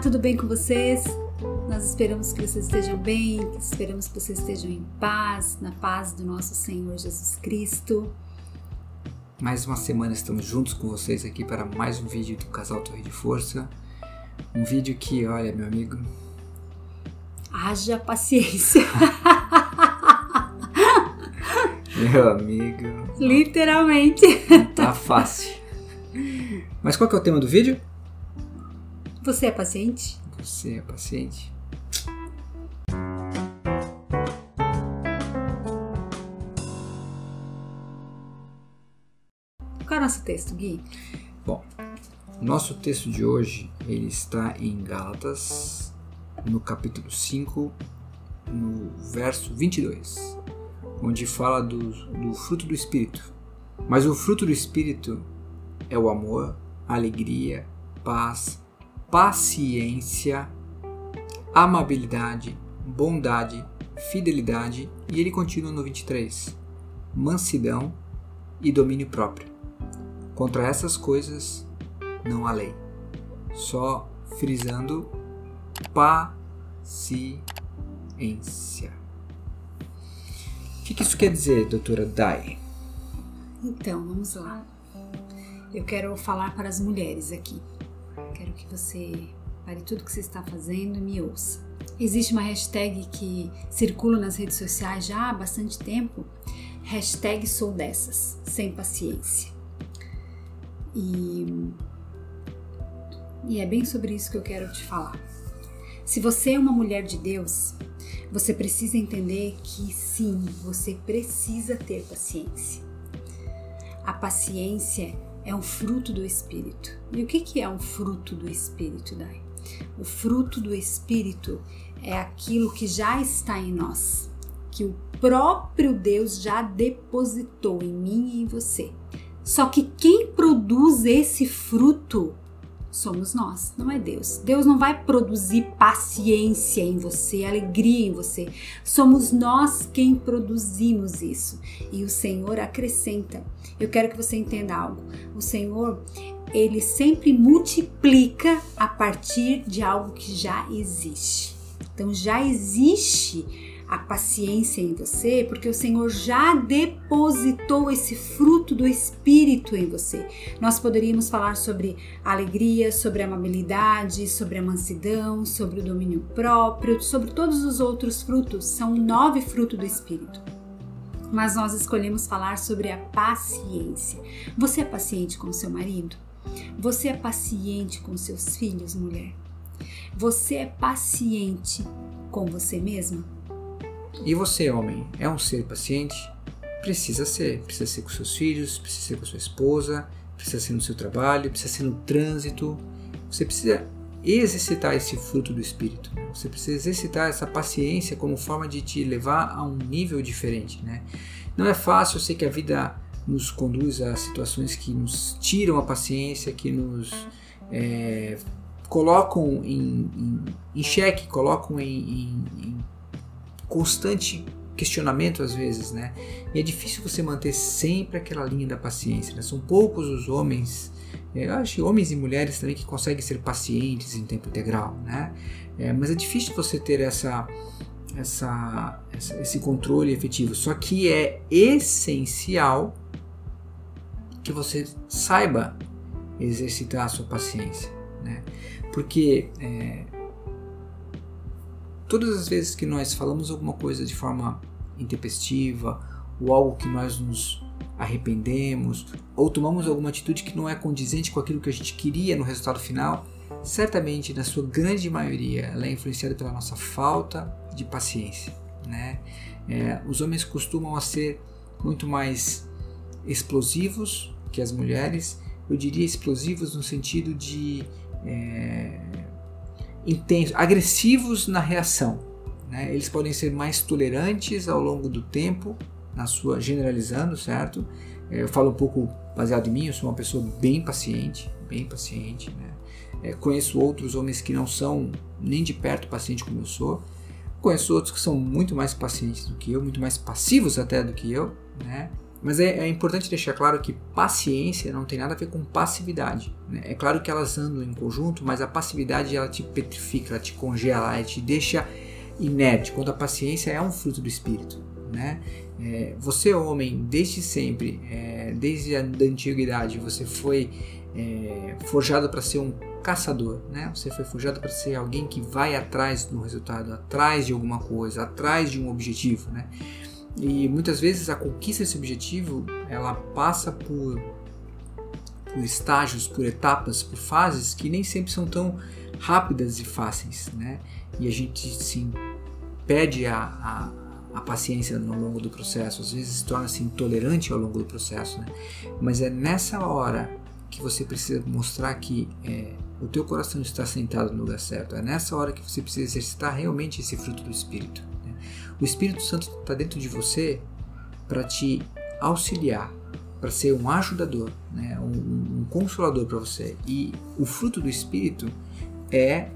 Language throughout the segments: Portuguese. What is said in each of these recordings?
tudo bem com vocês? Nós esperamos que vocês estejam bem, esperamos que vocês estejam em paz, na paz do nosso Senhor Jesus Cristo. Mais uma semana estamos juntos com vocês aqui para mais um vídeo do Casal Torre de Força. Um vídeo que, olha, meu amigo. Haja paciência. meu amigo. Literalmente. Tá fácil. Mas qual que é o tema do vídeo? Você é paciente? Você é paciente? Qual é o nosso texto, Gui? Bom, nosso texto de hoje ele está em Gálatas, no capítulo 5, no verso 22, onde fala do, do fruto do Espírito. Mas o fruto do Espírito é o amor, a alegria, paz, paciência, amabilidade, bondade, fidelidade e ele continua no 23, mansidão e domínio próprio. Contra essas coisas não há lei. Só frisando paciência. O que, isso quer dizer, doutora Dai? Então, vamos lá. Eu quero falar para as mulheres aqui. Quero que você pare tudo que você está fazendo e me ouça. Existe uma hashtag que circula nas redes sociais já há bastante tempo. Hashtag sou dessas, sem paciência. E, e é bem sobre isso que eu quero te falar. Se você é uma mulher de Deus, você precisa entender que sim, você precisa ter paciência. A paciência é um fruto do Espírito. E o que, que é um fruto do Espírito, Dai? O fruto do Espírito é aquilo que já está em nós, que o próprio Deus já depositou em mim e em você. Só que quem produz esse fruto somos nós, não é Deus. Deus não vai produzir paciência em você, alegria em você. Somos nós quem produzimos isso. E o Senhor acrescenta. Eu quero que você entenda algo. O Senhor, ele sempre multiplica a partir de algo que já existe. Então já existe a paciência em você, porque o Senhor já depositou esse fruto do Espírito em você. Nós poderíamos falar sobre alegria, sobre amabilidade, sobre a mansidão, sobre o domínio próprio, sobre todos os outros frutos. São nove frutos do Espírito. Mas nós escolhemos falar sobre a paciência. Você é paciente com seu marido? Você é paciente com seus filhos, mulher? Você é paciente com você mesma? E você, homem, é um ser paciente? Precisa ser. Precisa ser com seus filhos, precisa ser com sua esposa, precisa ser no seu trabalho, precisa ser no trânsito. Você precisa exercitar esse fruto do Espírito. Você precisa exercitar essa paciência como forma de te levar a um nível diferente. Né? Não é fácil, eu sei que a vida nos conduz a situações que nos tiram a paciência, que nos é, colocam em, em, em xeque, colocam em, em constante questionamento às vezes, né? E é difícil você manter sempre aquela linha da paciência. Né? São poucos os homens, é, eu acho que homens e mulheres também que conseguem ser pacientes em tempo integral, né? É, mas é difícil você ter essa, essa, esse controle efetivo. Só que é essencial que você saiba exercitar a sua paciência, né? Porque é, todas as vezes que nós falamos alguma coisa de forma intempestiva ou algo que nós nos arrependemos ou tomamos alguma atitude que não é condizente com aquilo que a gente queria no resultado final, certamente na sua grande maioria ela é influenciada pela nossa falta de paciência, né? É, os homens costumam a ser muito mais explosivos que as mulheres, eu diria explosivos no sentido de é, intensos, agressivos na reação. Né? Eles podem ser mais tolerantes ao longo do tempo, na sua generalizando, certo? É, eu falo um pouco baseado em mim, eu sou uma pessoa bem paciente, bem paciente. Né? É, conheço outros homens que não são nem de perto paciente como eu sou. Conheço outros que são muito mais pacientes do que eu, muito mais passivos até do que eu, né? Mas é, é, importante deixar claro que paciência não tem nada a ver com passividade. Né? É claro que elas andam em conjunto, mas a passividade ela te petrifica, ela te congela, ela te deixa inerte, quando a paciência é um fruto do espírito. Né? É, você, homem, desde sempre, é, desde a da antiguidade, você foi é, forjado para ser um caçador, né? Você foi forjado para ser alguém que vai atrás do resultado, atrás de alguma coisa, atrás de um objetivo, né? E muitas vezes a conquista desse objetivo ela passa por, por estágios, por etapas, por fases que nem sempre são tão rápidas e fáceis, né? E a gente sim perde a, a, a paciência no longo do processo, às vezes torna-se intolerante ao longo do processo, né? Mas é nessa hora que você precisa mostrar que é, o teu coração está sentado no lugar certo. É nessa hora que você precisa exercitar realmente esse fruto do Espírito. O Espírito Santo está dentro de você para te auxiliar, para ser um ajudador, né? um, um consolador para você. E o fruto do Espírito é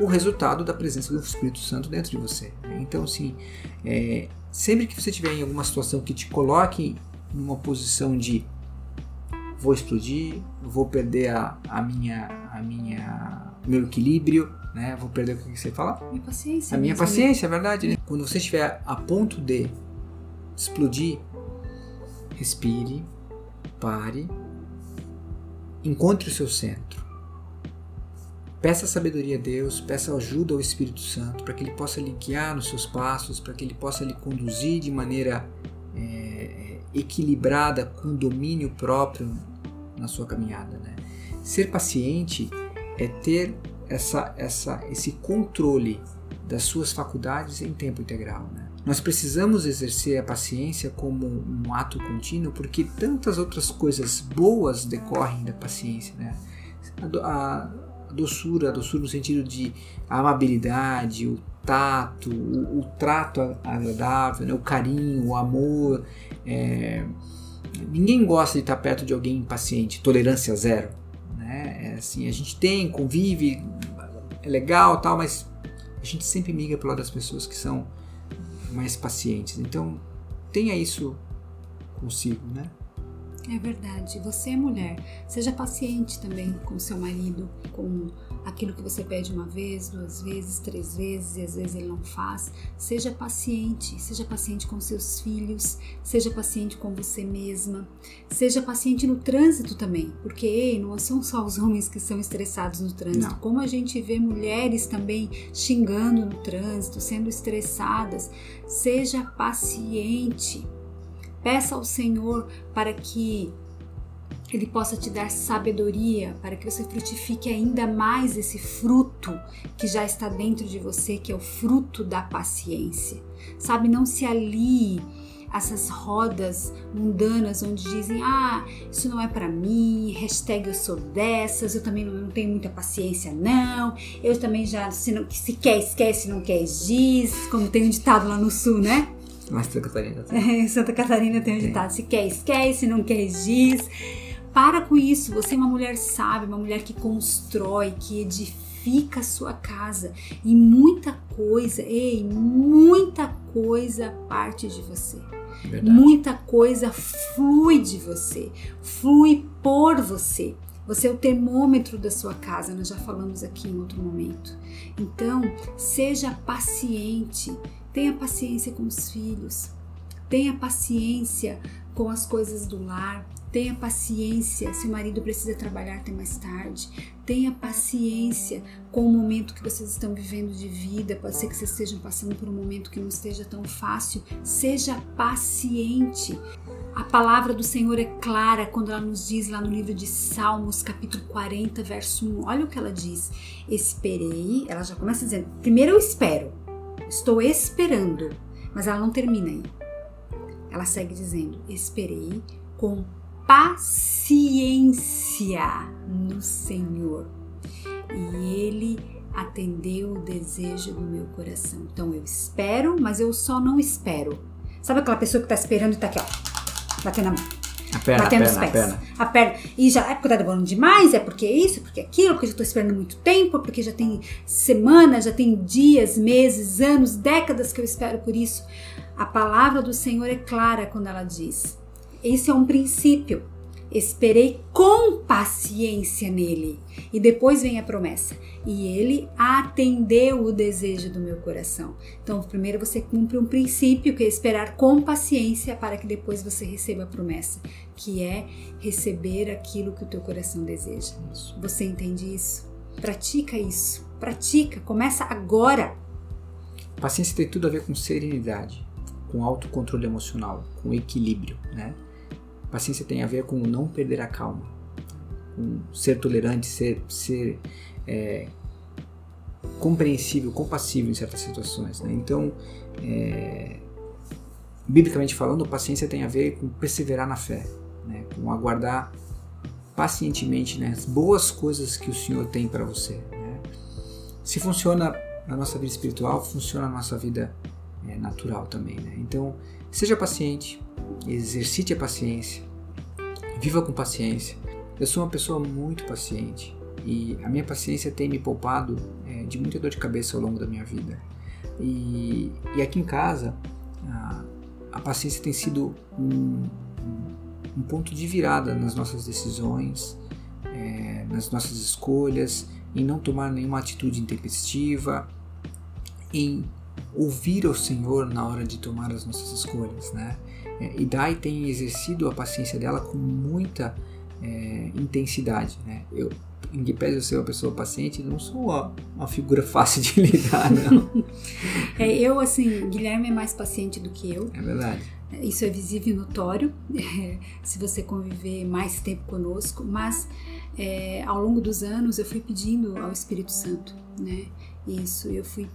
o resultado da presença do Espírito Santo dentro de você. Né? Então, assim, é, sempre que você estiver em alguma situação que te coloque numa posição de vou explodir, vou perder a, a minha, a minha, meu equilíbrio, né? Vou perder o que você fala? Minha paciência. A minha paciência, é verdade. Né? Quando você estiver a ponto de explodir, respire, pare, encontre o seu centro. Peça sabedoria a Deus, peça ajuda ao Espírito Santo para que ele possa lhe guiar nos seus passos, para que ele possa lhe conduzir de maneira é, equilibrada, com domínio próprio na sua caminhada. Né? Ser paciente é ter essa, essa, esse controle das suas faculdades em tempo integral. Né? Nós precisamos exercer a paciência como um ato contínuo porque tantas outras coisas boas decorrem da paciência. Né? A, a, doçura, a doçura no sentido de amabilidade, o tato, o, o trato agradável, né? o carinho, o amor. É... Ninguém gosta de estar perto de alguém impaciente, tolerância zero. Né? É assim, a gente tem, convive, é legal tal, mas a gente sempre migra para lado das pessoas que são mais pacientes. Então tenha isso consigo, né? É verdade. Você é mulher. Seja paciente também com seu marido, com aquilo que você pede uma vez, duas vezes, três vezes e às vezes ele não faz. Seja paciente. Seja paciente com seus filhos. Seja paciente com você mesma. Seja paciente no trânsito também, porque ei, não são só os homens que são estressados no trânsito. Não. Como a gente vê mulheres também xingando no trânsito, sendo estressadas. Seja paciente. Peça ao Senhor para que Ele possa te dar sabedoria, para que você frutifique ainda mais esse fruto que já está dentro de você, que é o fruto da paciência. Sabe, não se alie essas rodas mundanas onde dizem ah, isso não é para mim, hashtag eu sou dessas, eu também não, tenho muita paciência não, eu também já, se, não, se quer esquece, não quer diz, como tem um ditado lá no sul, né? Mas Santa Catarina tem. Santa Catarina tem um ditado: se quer, esquece, se não quer, diz. Para com isso, você é uma mulher sábia, uma mulher que constrói, que edifica a sua casa. E muita coisa, ei, muita coisa parte de você. Verdade. Muita coisa flui de você, flui por você. Você é o termômetro da sua casa, nós já falamos aqui em outro momento. Então, seja paciente, Tenha paciência com os filhos, tenha paciência com as coisas do lar, tenha paciência se o marido precisa trabalhar até mais tarde, tenha paciência com o momento que vocês estão vivendo de vida. Pode ser que vocês estejam passando por um momento que não esteja tão fácil. Seja paciente. A palavra do Senhor é clara quando ela nos diz lá no livro de Salmos, capítulo 40, verso 1. Olha o que ela diz: Esperei. Ela já começa dizendo: Primeiro eu espero Estou esperando. Mas ela não termina aí. Ela segue dizendo: Esperei com paciência no Senhor. E ele atendeu o desejo do meu coração. Então eu espero, mas eu só não espero. Sabe aquela pessoa que está esperando e está aqui, ó, batendo a mão? A perna, batendo a perna, os pés. A perna. a perna. E já é porque tá demorando demais, é porque isso, porque aquilo, porque eu já tô esperando muito tempo, porque já tem semanas, já tem dias, meses, anos, décadas que eu espero por isso. A palavra do Senhor é clara quando ela diz: esse é um princípio. Esperei com paciência nele. E depois vem a promessa. E ele atendeu o desejo do meu coração. Então, primeiro você cumpre um princípio, que é esperar com paciência para que depois você receba a promessa, que é receber aquilo que o teu coração deseja. Você entende isso? Pratica isso. Pratica. Começa agora. Paciência tem tudo a ver com serenidade, com autocontrole emocional, com equilíbrio, né? Paciência tem a ver com não perder a calma, com ser tolerante, ser, ser é, compreensível, compassível em certas situações. Né? Então, é, biblicamente falando, paciência tem a ver com perseverar na fé, né? com aguardar pacientemente né? as boas coisas que o Senhor tem para você. Né? Se funciona na nossa vida espiritual, funciona na nossa vida é, natural também. Né? Então, seja paciente, exercite a paciência, viva com paciência. Eu sou uma pessoa muito paciente e a minha paciência tem me poupado é, de muita dor de cabeça ao longo da minha vida. E, e aqui em casa, a, a paciência tem sido um, um, ponto de virada nas nossas decisões, é, nas nossas escolhas, em não tomar nenhuma atitude intempestiva, em ouvir o Senhor na hora de tomar as nossas escolhas, né? É, e Dai tem exercido a paciência dela com muita é, intensidade, né? Eu, em que pese eu ser uma pessoa paciente, não sou uma, uma figura fácil de lidar, não. é, eu, assim, Guilherme é mais paciente do que eu. É verdade. Isso é visível e notório, é, se você conviver mais tempo conosco, mas é, ao longo dos anos eu fui pedindo ao Espírito Santo, né? Isso, eu fui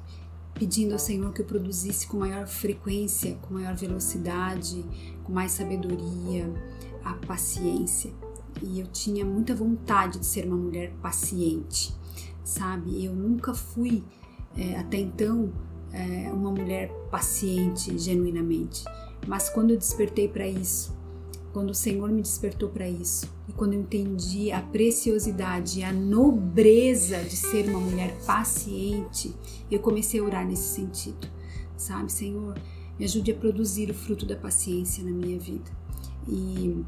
pedindo ao Senhor que eu produzisse com maior frequência, com maior velocidade, com mais sabedoria, a paciência. E eu tinha muita vontade de ser uma mulher paciente, sabe? Eu nunca fui é, até então é, uma mulher paciente genuinamente, mas quando eu despertei para isso, quando o Senhor me despertou para isso e quando eu entendi a preciosidade a nobreza de ser uma mulher paciente, eu comecei a orar nesse sentido. Sabe, Senhor, me ajude a produzir o fruto da paciência na minha vida. E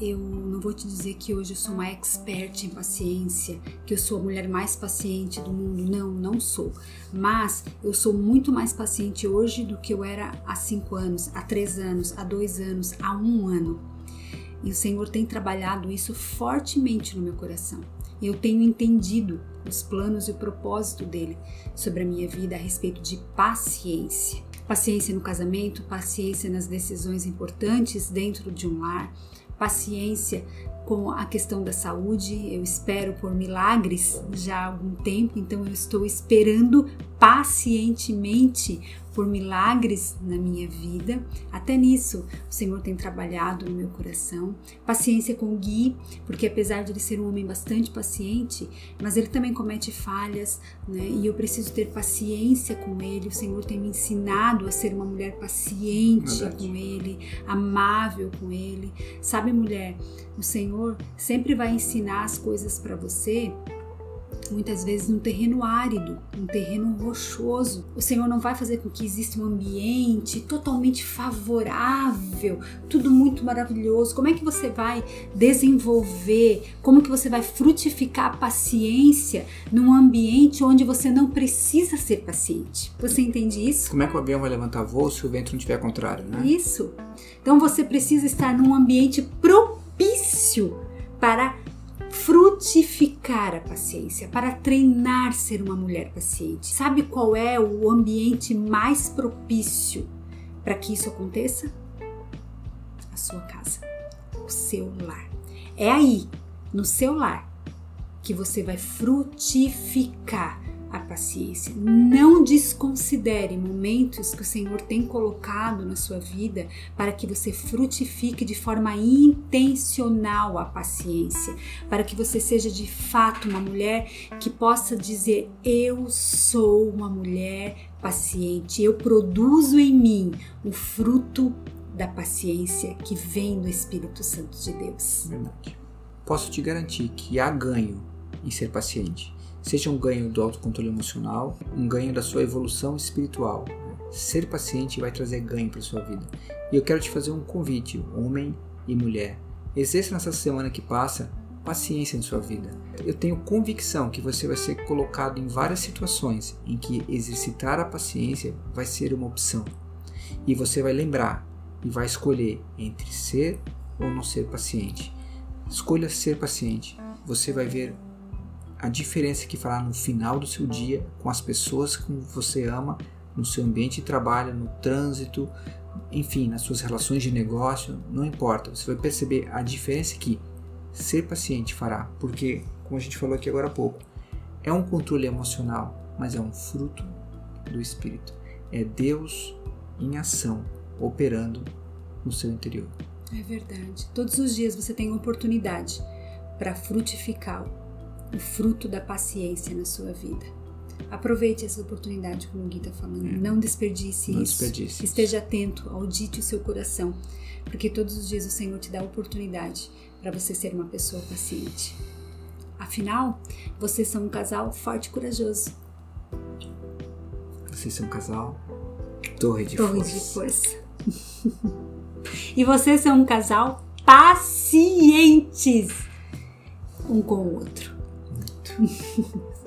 eu não vou te dizer que hoje eu sou uma expert em paciência, que eu sou a mulher mais paciente do mundo. Não, não sou. Mas eu sou muito mais paciente hoje do que eu era há cinco anos, há três anos, há dois anos, há um ano. E o Senhor tem trabalhado isso fortemente no meu coração. Eu tenho entendido os planos e o propósito dele sobre a minha vida a respeito de paciência. Paciência no casamento, paciência nas decisões importantes dentro de um lar, paciência com a questão da saúde. Eu espero por milagres já há algum tempo, então eu estou esperando pacientemente por milagres na minha vida. Até nisso, o Senhor tem trabalhado no meu coração. Paciência com o Gui, porque apesar de ele ser um homem bastante paciente, mas ele também comete falhas, né? E eu preciso ter paciência com ele. O Senhor tem me ensinado a ser uma mulher paciente Verdade. com ele, amável com ele. Sabe, mulher, o Senhor sempre vai ensinar as coisas para você muitas vezes num terreno árido, um terreno rochoso. O Senhor não vai fazer com que exista um ambiente totalmente favorável, tudo muito maravilhoso. Como é que você vai desenvolver, como que você vai frutificar a paciência num ambiente onde você não precisa ser paciente? Você entende isso? Como é que o avião vai levantar voo se o vento não estiver contrário, né? Isso. Então você precisa estar num ambiente propício para frutificar a paciência, para treinar ser uma mulher paciente. Sabe qual é o ambiente mais propício para que isso aconteça? A sua casa, o seu lar. É aí, no seu lar, que você vai frutificar a paciência. Não desconsidere momentos que o Senhor tem colocado na sua vida para que você frutifique de forma intencional a paciência, para que você seja de fato uma mulher que possa dizer: Eu sou uma mulher paciente, eu produzo em mim o fruto da paciência que vem do Espírito Santo de Deus. Verdade. Posso te garantir que há ganho em ser paciente seja um ganho do autocontrole emocional, um ganho da sua evolução espiritual. Ser paciente vai trazer ganho para sua vida. E eu quero te fazer um convite, homem e mulher. Exerça nessa semana que passa paciência em sua vida. Eu tenho convicção que você vai ser colocado em várias situações em que exercitar a paciência vai ser uma opção. E você vai lembrar e vai escolher entre ser ou não ser paciente. Escolha ser paciente. Você vai ver a diferença que fará no final do seu dia com as pessoas que você ama, no seu ambiente de trabalho, no trânsito, enfim, nas suas relações de negócio, não importa. Você vai perceber a diferença que ser paciente fará, porque, como a gente falou aqui agora há pouco, é um controle emocional, mas é um fruto do Espírito. É Deus em ação, operando no seu interior. É verdade. Todos os dias você tem oportunidade para frutificar o fruto da paciência na sua vida. Aproveite essa oportunidade, como o Gui está falando. É. Não desperdice Não isso. Desperdice. Esteja atento, audite o seu coração, porque todos os dias o Senhor te dá a oportunidade para você ser uma pessoa paciente. Afinal, vocês são um casal forte e corajoso. Vocês são um casal torre de torre força. De força. e vocês são um casal pacientes um com o outro. Muito.